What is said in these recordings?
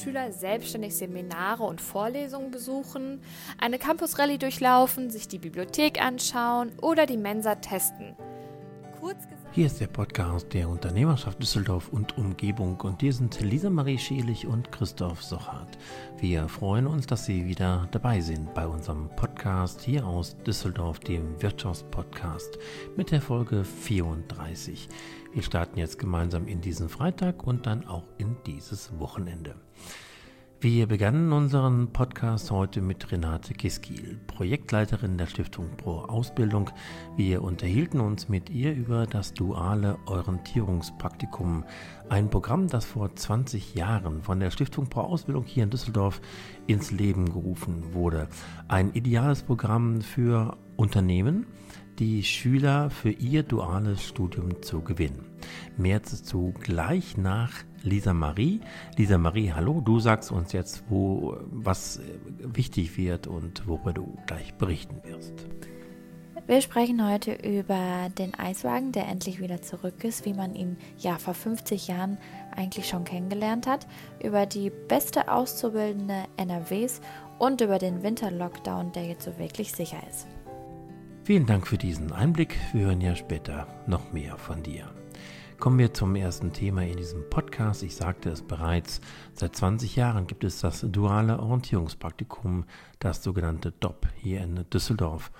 Schüler selbstständig Seminare und Vorlesungen besuchen, eine Campus-Rallye durchlaufen, sich die Bibliothek anschauen oder die Mensa testen. Hier ist der Podcast der Unternehmerschaft Düsseldorf und Umgebung und hier sind Lisa Marie Schelig und Christoph Sochart. Wir freuen uns, dass Sie wieder dabei sind bei unserem Podcast hier aus Düsseldorf, dem Wirtschaftspodcast mit der Folge 34. Wir starten jetzt gemeinsam in diesen Freitag und dann auch in dieses Wochenende. Wir begannen unseren Podcast heute mit Renate Kiskil, Projektleiterin der Stiftung Pro Ausbildung. Wir unterhielten uns mit ihr über das duale Orientierungspraktikum, ein Programm, das vor 20 Jahren von der Stiftung Pro Ausbildung hier in Düsseldorf ins Leben gerufen wurde. Ein ideales Programm für Unternehmen, die Schüler für ihr duales Studium zu gewinnen. Mehr dazu gleich nach Lisa Marie. Lisa Marie, hallo, du sagst uns jetzt, wo was wichtig wird und worüber du gleich berichten wirst. Wir sprechen heute über den Eiswagen, der endlich wieder zurück ist, wie man ihn ja vor 50 Jahren eigentlich schon kennengelernt hat, über die beste Auszubildende NRWs und über den Winterlockdown, der jetzt so wirklich sicher ist. Vielen Dank für diesen Einblick. Wir hören ja später noch mehr von dir. Kommen wir zum ersten Thema in diesem Podcast. Ich sagte es bereits, seit 20 Jahren gibt es das duale Orientierungspraktikum, das sogenannte DOP hier in Düsseldorf.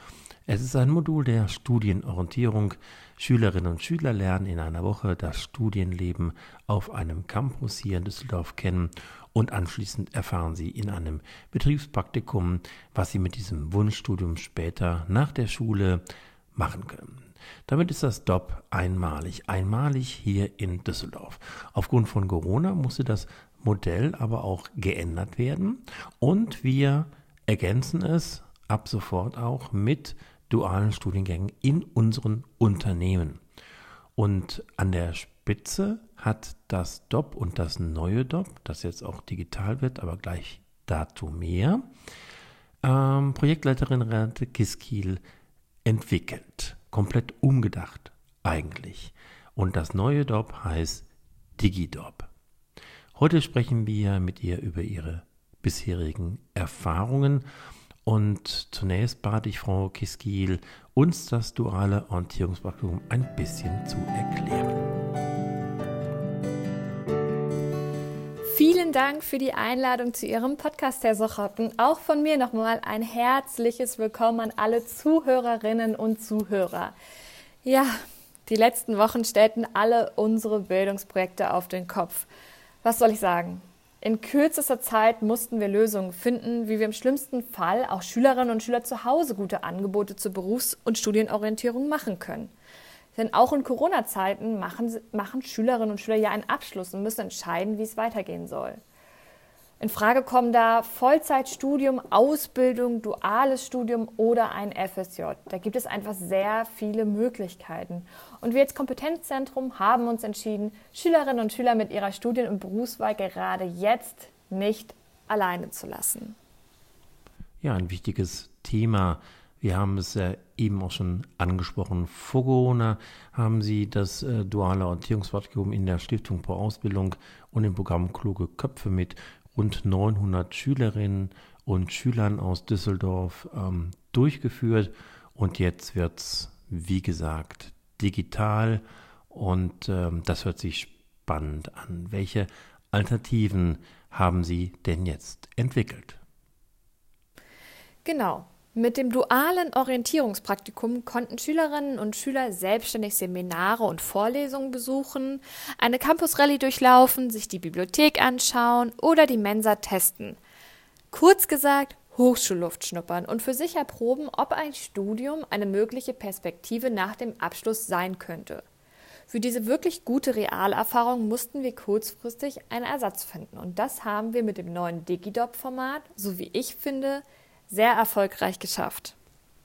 Es ist ein Modul der Studienorientierung. Schülerinnen und Schüler lernen in einer Woche das Studienleben auf einem Campus hier in Düsseldorf kennen und anschließend erfahren sie in einem Betriebspraktikum, was sie mit diesem Wunschstudium später nach der Schule machen können. Damit ist das DOP einmalig, einmalig hier in Düsseldorf. Aufgrund von Corona musste das Modell aber auch geändert werden und wir ergänzen es ab sofort auch mit dualen Studiengängen in unseren Unternehmen. Und an der Spitze hat das DOP und das neue DOP, das jetzt auch digital wird, aber gleich dazu mehr, ähm, Projektleiterin Renate Kiskiel entwickelt komplett umgedacht eigentlich. Und das neue DOP heißt DigiDOP. Heute sprechen wir mit ihr über ihre bisherigen Erfahrungen und zunächst bat ich Frau Kiskiel, uns das duale Orientierungspraktikum ein bisschen zu erklären. Vielen Dank für die Einladung zu Ihrem Podcast, Herr Sochotten. Auch von mir nochmal ein herzliches Willkommen an alle Zuhörerinnen und Zuhörer. Ja, die letzten Wochen stellten alle unsere Bildungsprojekte auf den Kopf. Was soll ich sagen? In kürzester Zeit mussten wir Lösungen finden, wie wir im schlimmsten Fall auch Schülerinnen und Schüler zu Hause gute Angebote zur Berufs- und Studienorientierung machen können. Denn auch in Corona-Zeiten machen, machen Schülerinnen und Schüler ja einen Abschluss und müssen entscheiden, wie es weitergehen soll. In Frage kommen da Vollzeitstudium, Ausbildung, duales Studium oder ein FSJ. Da gibt es einfach sehr viele Möglichkeiten. Und wir als Kompetenzzentrum haben uns entschieden, Schülerinnen und Schüler mit ihrer Studien- und Berufswahl gerade jetzt nicht alleine zu lassen. Ja, ein wichtiges Thema wir haben es ja eben auch schon angesprochen. Vor Corona haben Sie das äh, duale Orientierungspraktikum in der Stiftung pro Ausbildung und im Programm Kluge Köpfe mit rund 900 Schülerinnen und Schülern aus Düsseldorf ähm, durchgeführt. Und jetzt wird es, wie gesagt, digital. Und ähm, das hört sich spannend an. Welche Alternativen haben Sie denn jetzt entwickelt? Genau. Mit dem dualen Orientierungspraktikum konnten Schülerinnen und Schüler selbstständig Seminare und Vorlesungen besuchen, eine Campus-Rallye durchlaufen, sich die Bibliothek anschauen oder die Mensa testen. Kurz gesagt, Hochschulluft schnuppern und für sich erproben, ob ein Studium eine mögliche Perspektive nach dem Abschluss sein könnte. Für diese wirklich gute Realerfahrung mussten wir kurzfristig einen Ersatz finden und das haben wir mit dem neuen DigiDoc-Format, so wie ich finde, sehr erfolgreich geschafft.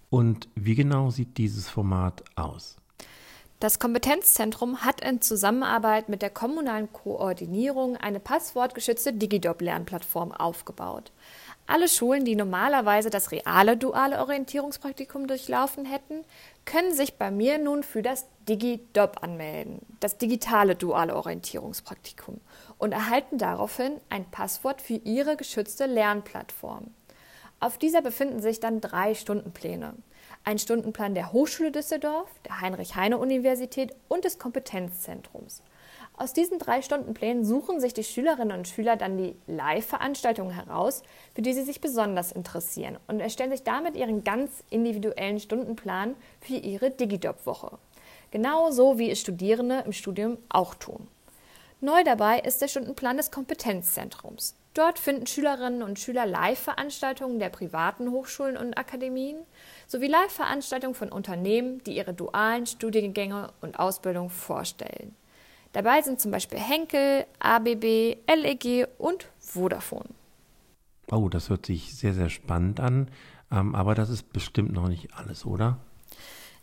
Und wie genau sieht dieses Format aus? Das Kompetenzzentrum hat in Zusammenarbeit mit der kommunalen Koordinierung eine passwortgeschützte Digidop-Lernplattform aufgebaut. Alle Schulen, die normalerweise das reale duale Orientierungspraktikum durchlaufen hätten, können sich bei mir nun für das DigiDob anmelden, das digitale duale Orientierungspraktikum, und erhalten daraufhin ein Passwort für ihre geschützte Lernplattform. Auf dieser befinden sich dann drei Stundenpläne. Ein Stundenplan der Hochschule Düsseldorf, der Heinrich-Heine-Universität und des Kompetenzzentrums. Aus diesen drei Stundenplänen suchen sich die Schülerinnen und Schüler dann die Live-Veranstaltungen heraus, für die sie sich besonders interessieren und erstellen sich damit ihren ganz individuellen Stundenplan für ihre Digidoc-Woche. Genauso wie es Studierende im Studium auch tun. Neu dabei ist der Stundenplan des Kompetenzzentrums. Dort finden Schülerinnen und Schüler Live-Veranstaltungen der privaten Hochschulen und Akademien sowie Live-Veranstaltungen von Unternehmen, die ihre dualen Studiengänge und Ausbildung vorstellen. Dabei sind zum Beispiel Henkel, ABB, LEG und Vodafone. Oh, das hört sich sehr, sehr spannend an. Ähm, aber das ist bestimmt noch nicht alles, oder?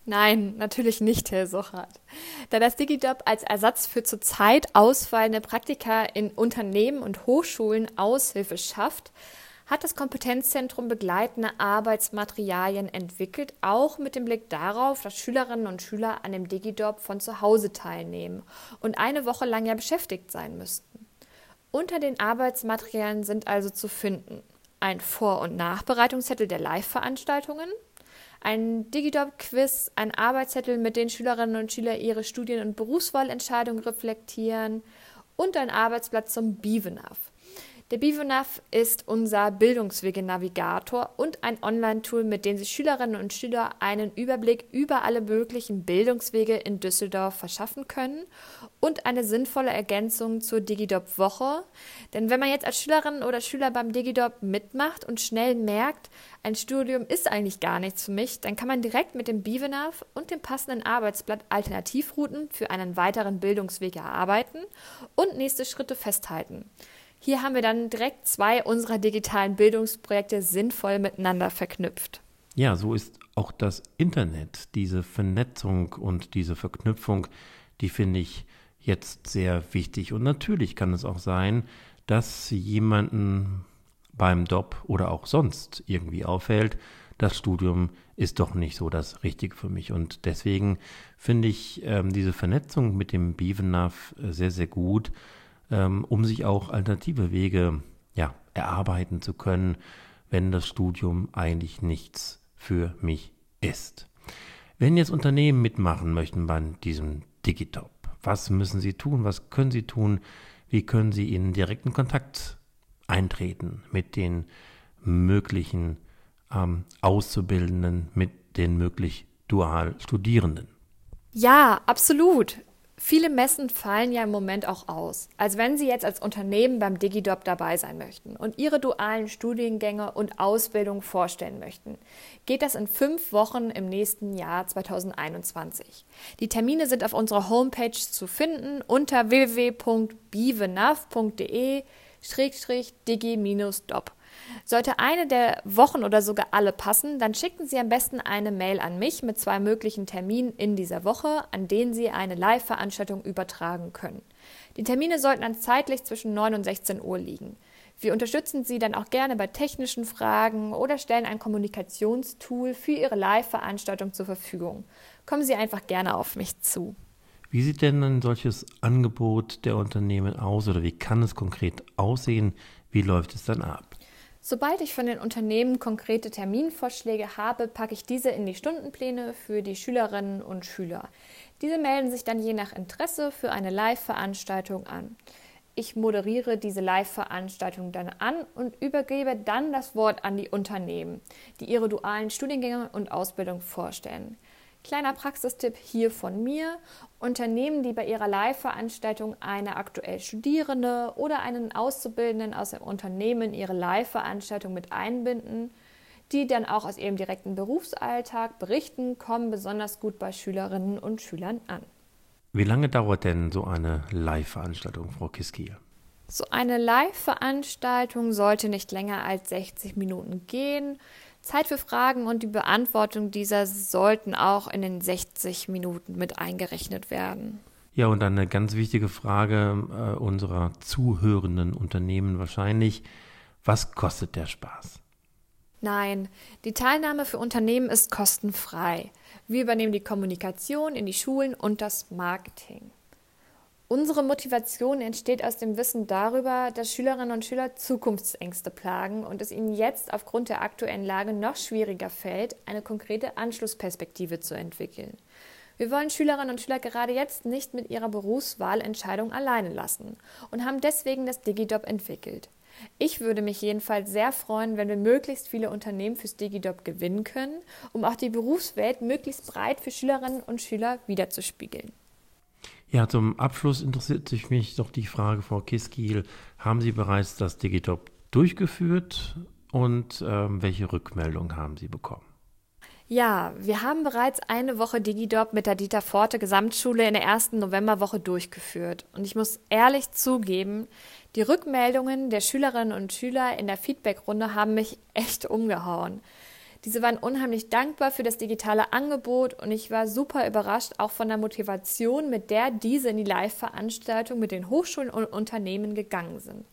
Nein, natürlich nicht, Herr Sochert. Da das Digijob als Ersatz für zurzeit ausfallende Praktika in Unternehmen und Hochschulen Aushilfe schafft, hat das Kompetenzzentrum begleitende Arbeitsmaterialien entwickelt, auch mit dem Blick darauf, dass Schülerinnen und Schüler an dem Digidob von zu Hause teilnehmen und eine Woche lang ja beschäftigt sein müssten. Unter den Arbeitsmaterialien sind also zu finden ein Vor- und Nachbereitungszettel der Live-Veranstaltungen, ein Digidob-Quiz, ein Arbeitszettel, mit dem Schülerinnen und Schüler ihre Studien- und Berufswahlentscheidungen reflektieren und ein Arbeitsblatt zum BIVENAV. Der Bivonav ist unser Bildungswege-Navigator und ein Online-Tool, mit dem sich Schülerinnen und Schüler einen Überblick über alle möglichen Bildungswege in Düsseldorf verschaffen können und eine sinnvolle Ergänzung zur Digidop-Woche. Denn wenn man jetzt als Schülerin oder Schüler beim Digidop mitmacht und schnell merkt, ein Studium ist eigentlich gar nichts für mich, dann kann man direkt mit dem Bivenav und dem passenden Arbeitsblatt Alternativrouten für einen weiteren Bildungsweg erarbeiten und nächste Schritte festhalten. Hier haben wir dann direkt zwei unserer digitalen Bildungsprojekte sinnvoll miteinander verknüpft. Ja, so ist auch das Internet, diese Vernetzung und diese Verknüpfung, die finde ich jetzt sehr wichtig. Und natürlich kann es auch sein, dass jemanden beim Job oder auch sonst irgendwie auffällt, das Studium ist doch nicht so das Richtige für mich. Und deswegen finde ich ähm, diese Vernetzung mit dem BIVENAV äh, sehr, sehr gut ähm, um sich auch alternative Wege ja, erarbeiten zu können, wenn das Studium eigentlich nichts für mich ist. Wenn jetzt Unternehmen mitmachen möchten bei diesem Digitop, was müssen sie tun? Was können sie tun? Wie können sie in direkten Kontakt eintreten mit den möglichen ähm, Auszubildenden, mit den möglich dual Studierenden? Ja, absolut. Viele Messen fallen ja im Moment auch aus. Also wenn Sie jetzt als Unternehmen beim DigiDoc dabei sein möchten und Ihre dualen Studiengänge und Ausbildung vorstellen möchten, geht das in fünf Wochen im nächsten Jahr 2021. Die Termine sind auf unserer Homepage zu finden unter www.bivenav.de-digi-doc. Sollte eine der Wochen oder sogar alle passen, dann schicken Sie am besten eine Mail an mich mit zwei möglichen Terminen in dieser Woche, an denen Sie eine Live-Veranstaltung übertragen können. Die Termine sollten dann zeitlich zwischen 9 und 16 Uhr liegen. Wir unterstützen Sie dann auch gerne bei technischen Fragen oder stellen ein Kommunikationstool für Ihre Live-Veranstaltung zur Verfügung. Kommen Sie einfach gerne auf mich zu. Wie sieht denn ein solches Angebot der Unternehmen aus oder wie kann es konkret aussehen? Wie läuft es dann ab? Sobald ich von den Unternehmen konkrete Terminvorschläge habe, packe ich diese in die Stundenpläne für die Schülerinnen und Schüler. Diese melden sich dann je nach Interesse für eine Live-Veranstaltung an. Ich moderiere diese Live-Veranstaltung dann an und übergebe dann das Wort an die Unternehmen, die ihre dualen Studiengänge und Ausbildung vorstellen. Kleiner Praxistipp hier von mir. Unternehmen, die bei ihrer Live-Veranstaltung eine aktuell Studierende oder einen Auszubildenden aus dem Unternehmen ihre Live-Veranstaltung mit einbinden, die dann auch aus ihrem direkten Berufsalltag berichten, kommen besonders gut bei Schülerinnen und Schülern an. Wie lange dauert denn so eine Live-Veranstaltung, Frau Kiskier? So eine Live-Veranstaltung sollte nicht länger als 60 Minuten gehen. Zeit für Fragen und die Beantwortung dieser sollten auch in den 60 Minuten mit eingerechnet werden. Ja, und eine ganz wichtige Frage äh, unserer zuhörenden Unternehmen wahrscheinlich, was kostet der Spaß? Nein, die Teilnahme für Unternehmen ist kostenfrei. Wir übernehmen die Kommunikation in die Schulen und das Marketing. Unsere Motivation entsteht aus dem Wissen darüber, dass Schülerinnen und Schüler Zukunftsängste plagen und es ihnen jetzt aufgrund der aktuellen Lage noch schwieriger fällt, eine konkrete Anschlussperspektive zu entwickeln. Wir wollen Schülerinnen und Schüler gerade jetzt nicht mit ihrer Berufswahlentscheidung alleine lassen und haben deswegen das DigiDoc entwickelt. Ich würde mich jedenfalls sehr freuen, wenn wir möglichst viele Unternehmen fürs DigiDoc gewinnen können, um auch die Berufswelt möglichst breit für Schülerinnen und Schüler wiederzuspiegeln. Ja, zum Abschluss interessiert sich mich doch die Frage, Frau Kiskiel, haben Sie bereits das Digitop durchgeführt und ähm, welche Rückmeldung haben Sie bekommen? Ja, wir haben bereits eine Woche Digidop mit der Dieter Forte Gesamtschule in der ersten Novemberwoche durchgeführt. Und ich muss ehrlich zugeben, die Rückmeldungen der Schülerinnen und Schüler in der Feedbackrunde haben mich echt umgehauen. Diese waren unheimlich dankbar für das digitale Angebot und ich war super überrascht auch von der Motivation, mit der diese in die Live-Veranstaltung mit den Hochschulen und Unternehmen gegangen sind.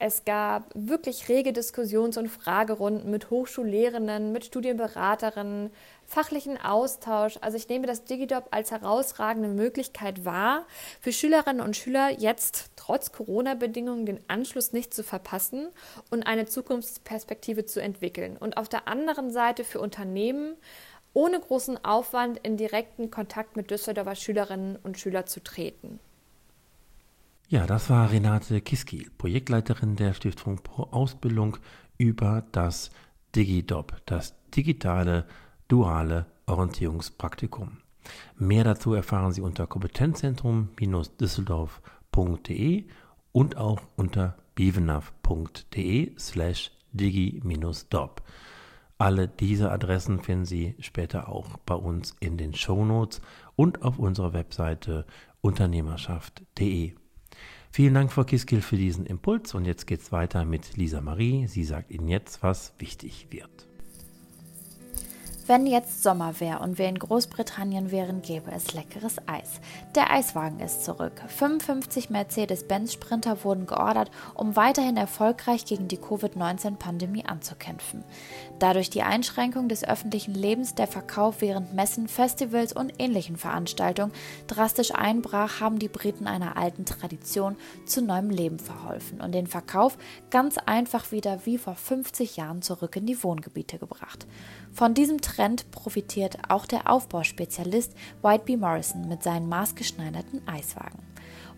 Es gab wirklich rege Diskussions- und Fragerunden mit Hochschullehrenden, mit Studienberaterinnen, fachlichen Austausch. Also ich nehme das Digidop als herausragende Möglichkeit wahr, für Schülerinnen und Schüler jetzt trotz Corona-Bedingungen den Anschluss nicht zu verpassen und eine Zukunftsperspektive zu entwickeln. Und auf der anderen Seite für Unternehmen ohne großen Aufwand in direkten Kontakt mit Düsseldorfer Schülerinnen und Schülern zu treten. Ja, das war Renate Kiski, Projektleiterin der Stiftung Pro Ausbildung über das DigiDop, das digitale duale Orientierungspraktikum. Mehr dazu erfahren Sie unter kompetenzzentrum-düsseldorf.de und auch unter bevenav.de slash digi-dop. Alle diese Adressen finden Sie später auch bei uns in den Shownotes und auf unserer Webseite unternehmerschaft.de. Vielen Dank, Frau Kiskil, für diesen Impuls. Und jetzt geht's weiter mit Lisa Marie. Sie sagt Ihnen jetzt, was wichtig wird. Wenn jetzt Sommer wäre und wir in Großbritannien wären, gäbe es leckeres Eis. Der Eiswagen ist zurück. 55 Mercedes-Benz Sprinter wurden geordert, um weiterhin erfolgreich gegen die Covid-19-Pandemie anzukämpfen. Da durch die Einschränkung des öffentlichen Lebens der Verkauf während Messen, Festivals und ähnlichen Veranstaltungen drastisch einbrach, haben die Briten einer alten Tradition zu neuem Leben verholfen und den Verkauf ganz einfach wieder wie vor 50 Jahren zurück in die Wohngebiete gebracht. Von diesem Trend profitiert auch der Aufbauspezialist White B. Morrison mit seinen maßgeschneiderten Eiswagen.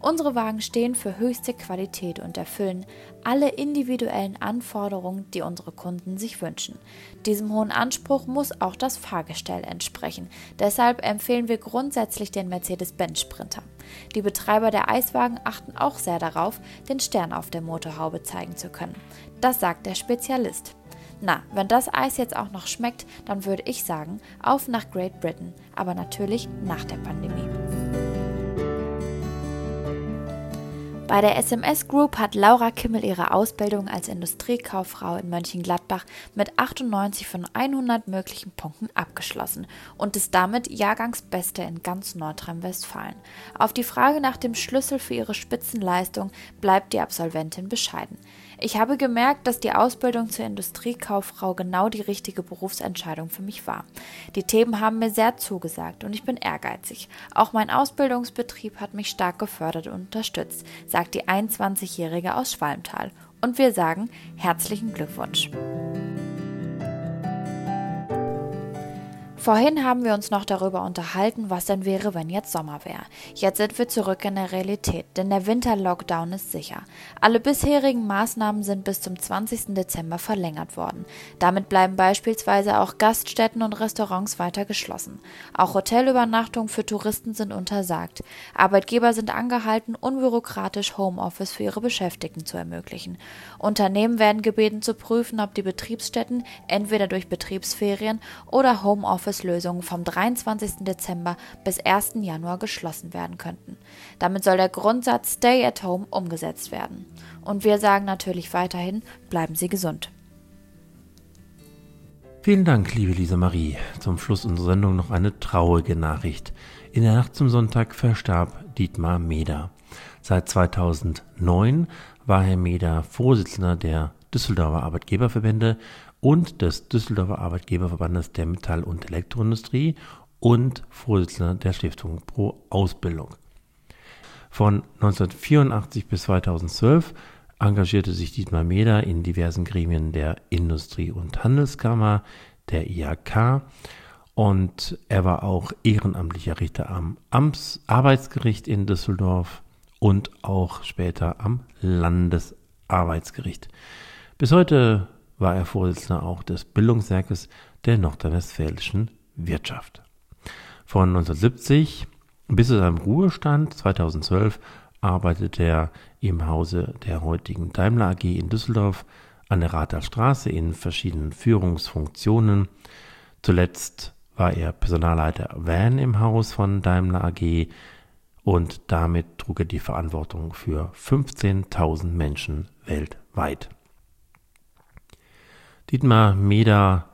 Unsere Wagen stehen für höchste Qualität und erfüllen alle individuellen Anforderungen, die unsere Kunden sich wünschen. Diesem hohen Anspruch muss auch das Fahrgestell entsprechen. Deshalb empfehlen wir grundsätzlich den Mercedes-Benz Sprinter. Die Betreiber der Eiswagen achten auch sehr darauf, den Stern auf der Motorhaube zeigen zu können. Das sagt der Spezialist. Na, wenn das Eis jetzt auch noch schmeckt, dann würde ich sagen, auf nach Great Britain, aber natürlich nach der Pandemie. Bei der SMS Group hat Laura Kimmel ihre Ausbildung als Industriekauffrau in Mönchengladbach mit 98 von 100 möglichen Punkten abgeschlossen und ist damit Jahrgangsbeste in ganz Nordrhein-Westfalen. Auf die Frage nach dem Schlüssel für ihre Spitzenleistung bleibt die Absolventin bescheiden. Ich habe gemerkt, dass die Ausbildung zur Industriekauffrau genau die richtige Berufsentscheidung für mich war. Die Themen haben mir sehr zugesagt und ich bin ehrgeizig. Auch mein Ausbildungsbetrieb hat mich stark gefördert und unterstützt, sagt die 21-Jährige aus Schwalmtal. Und wir sagen herzlichen Glückwunsch. Vorhin haben wir uns noch darüber unterhalten, was denn wäre, wenn jetzt Sommer wäre. Jetzt sind wir zurück in der Realität, denn der Winterlockdown ist sicher. Alle bisherigen Maßnahmen sind bis zum 20. Dezember verlängert worden. Damit bleiben beispielsweise auch Gaststätten und Restaurants weiter geschlossen. Auch Hotelübernachtungen für Touristen sind untersagt. Arbeitgeber sind angehalten, unbürokratisch Homeoffice für ihre Beschäftigten zu ermöglichen. Unternehmen werden gebeten zu prüfen, ob die Betriebsstätten entweder durch Betriebsferien oder Homeoffice Homeoffice-Lösungen vom 23. Dezember bis 1. Januar geschlossen werden könnten. Damit soll der Grundsatz Stay at Home umgesetzt werden. Und wir sagen natürlich weiterhin, bleiben Sie gesund. Vielen Dank, liebe Lisa Marie. Zum Schluss unserer Sendung noch eine traurige Nachricht. In der Nacht zum Sonntag verstarb Dietmar Meder. Seit 2009 war Herr Meder Vorsitzender der Düsseldorfer Arbeitgeberverbände und des Düsseldorfer Arbeitgeberverbandes der Metall- und Elektroindustrie und Vorsitzender der Stiftung Pro Ausbildung. Von 1984 bis 2012 engagierte sich Dietmar Meder in diversen Gremien der Industrie- und Handelskammer, der IHK und er war auch ehrenamtlicher Richter am Amtsarbeitsgericht in Düsseldorf und auch später am Landesarbeitsgericht. Bis heute war er Vorsitzender auch des Bildungswerkes der nordrhein-westfälischen Wirtschaft. Von 1970 bis zu seinem Ruhestand 2012 arbeitete er im Hause der heutigen Daimler AG in Düsseldorf an der Rather Straße in verschiedenen Führungsfunktionen. Zuletzt war er Personalleiter Van im Haus von Daimler AG und damit trug er die Verantwortung für 15.000 Menschen weltweit. Dietmar Meder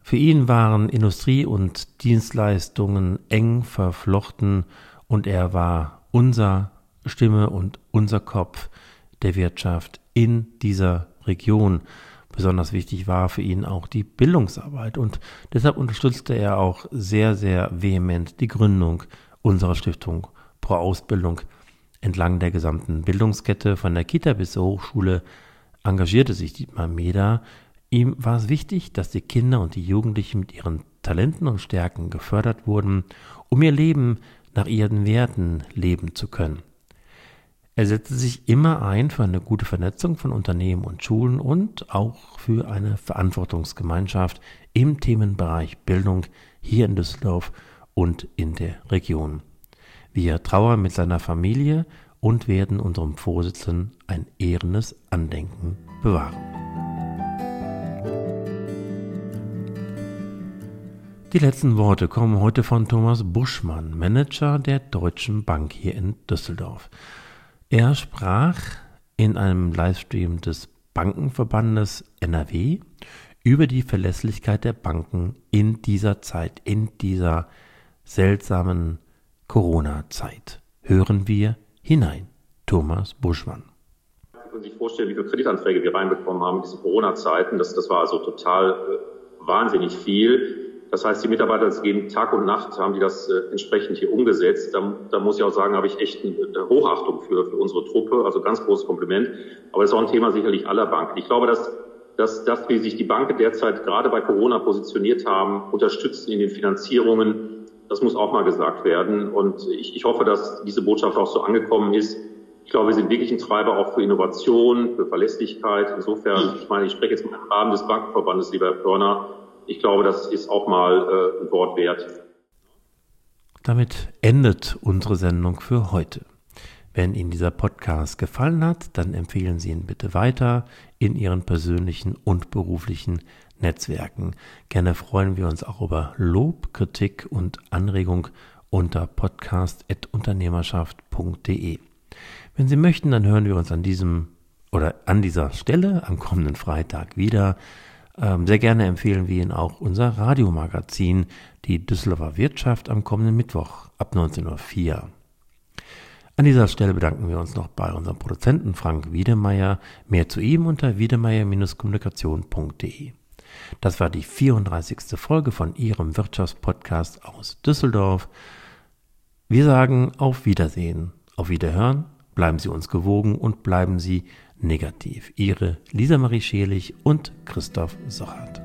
für ihn waren Industrie und Dienstleistungen eng verflochten und er war unser Stimme und unser Kopf der Wirtschaft in dieser Region. Besonders wichtig war für ihn auch die Bildungsarbeit und deshalb unterstützte er auch sehr, sehr vehement die Gründung unserer Stiftung Pro Ausbildung entlang der gesamten Bildungskette von der Kita bis zur Hochschule engagierte sich Dietmar Meder Ihm war es wichtig, dass die Kinder und die Jugendlichen mit ihren Talenten und Stärken gefördert wurden, um ihr Leben nach ihren Werten leben zu können. Er setzte sich immer ein für eine gute Vernetzung von Unternehmen und Schulen und auch für eine Verantwortungsgemeinschaft im Themenbereich Bildung hier in Düsseldorf und in der Region. Wir trauern mit seiner Familie und werden unserem Vorsitzenden ein ehrendes Andenken bewahren. Die letzten Worte kommen heute von Thomas Buschmann, Manager der Deutschen Bank hier in Düsseldorf. Er sprach in einem Livestream des Bankenverbandes NRW über die Verlässlichkeit der Banken in dieser Zeit, in dieser seltsamen Corona-Zeit. Hören wir hinein. Thomas Buschmann. Können sich vorstellen, wie viele Kreditanträge wir reinbekommen haben in diesen Corona-Zeiten. Das, das war also total äh, wahnsinnig viel. Das heißt, die Mitarbeiter gehen Tag und Nacht, haben die das äh, entsprechend hier umgesetzt. Da, da muss ich auch sagen, habe ich echt eine Hochachtung für, für unsere Truppe. Also ganz großes Kompliment. Aber das ist auch ein Thema sicherlich aller Banken. Ich glaube, dass, dass das, wie sich die Banken derzeit gerade bei Corona positioniert haben, unterstützen in den Finanzierungen, das muss auch mal gesagt werden. Und ich, ich hoffe, dass diese Botschaft auch so angekommen ist. Ich glaube, wir sind wirklich ein Treiber auch für Innovation, für Verlässlichkeit. Insofern, ich meine, ich spreche jetzt mal im Rahmen des Bankenverbandes, lieber Herr Körner, ich glaube, das ist auch mal äh, ein Wort wert. Damit endet unsere Sendung für heute. Wenn Ihnen dieser Podcast gefallen hat, dann empfehlen Sie ihn bitte weiter in Ihren persönlichen und beruflichen Netzwerken. Gerne freuen wir uns auch über Lob, Kritik und Anregung unter podcast.unternehmerschaft.de. Wenn Sie möchten, dann hören wir uns an diesem oder an dieser Stelle am kommenden Freitag wieder. Ähm, sehr gerne empfehlen wir Ihnen auch unser Radiomagazin, die Düsseldorfer Wirtschaft, am kommenden Mittwoch ab 19.04 Uhr. An dieser Stelle bedanken wir uns noch bei unserem Produzenten Frank Wiedemeyer. Mehr zu ihm unter wiedemeyer-kommunikation.de. Das war die 34. Folge von Ihrem Wirtschaftspodcast aus Düsseldorf. Wir sagen auf Wiedersehen, auf Wiederhören, bleiben Sie uns gewogen und bleiben Sie negativ. Ihre Lisa Marie Schelig und Christoph Sochert.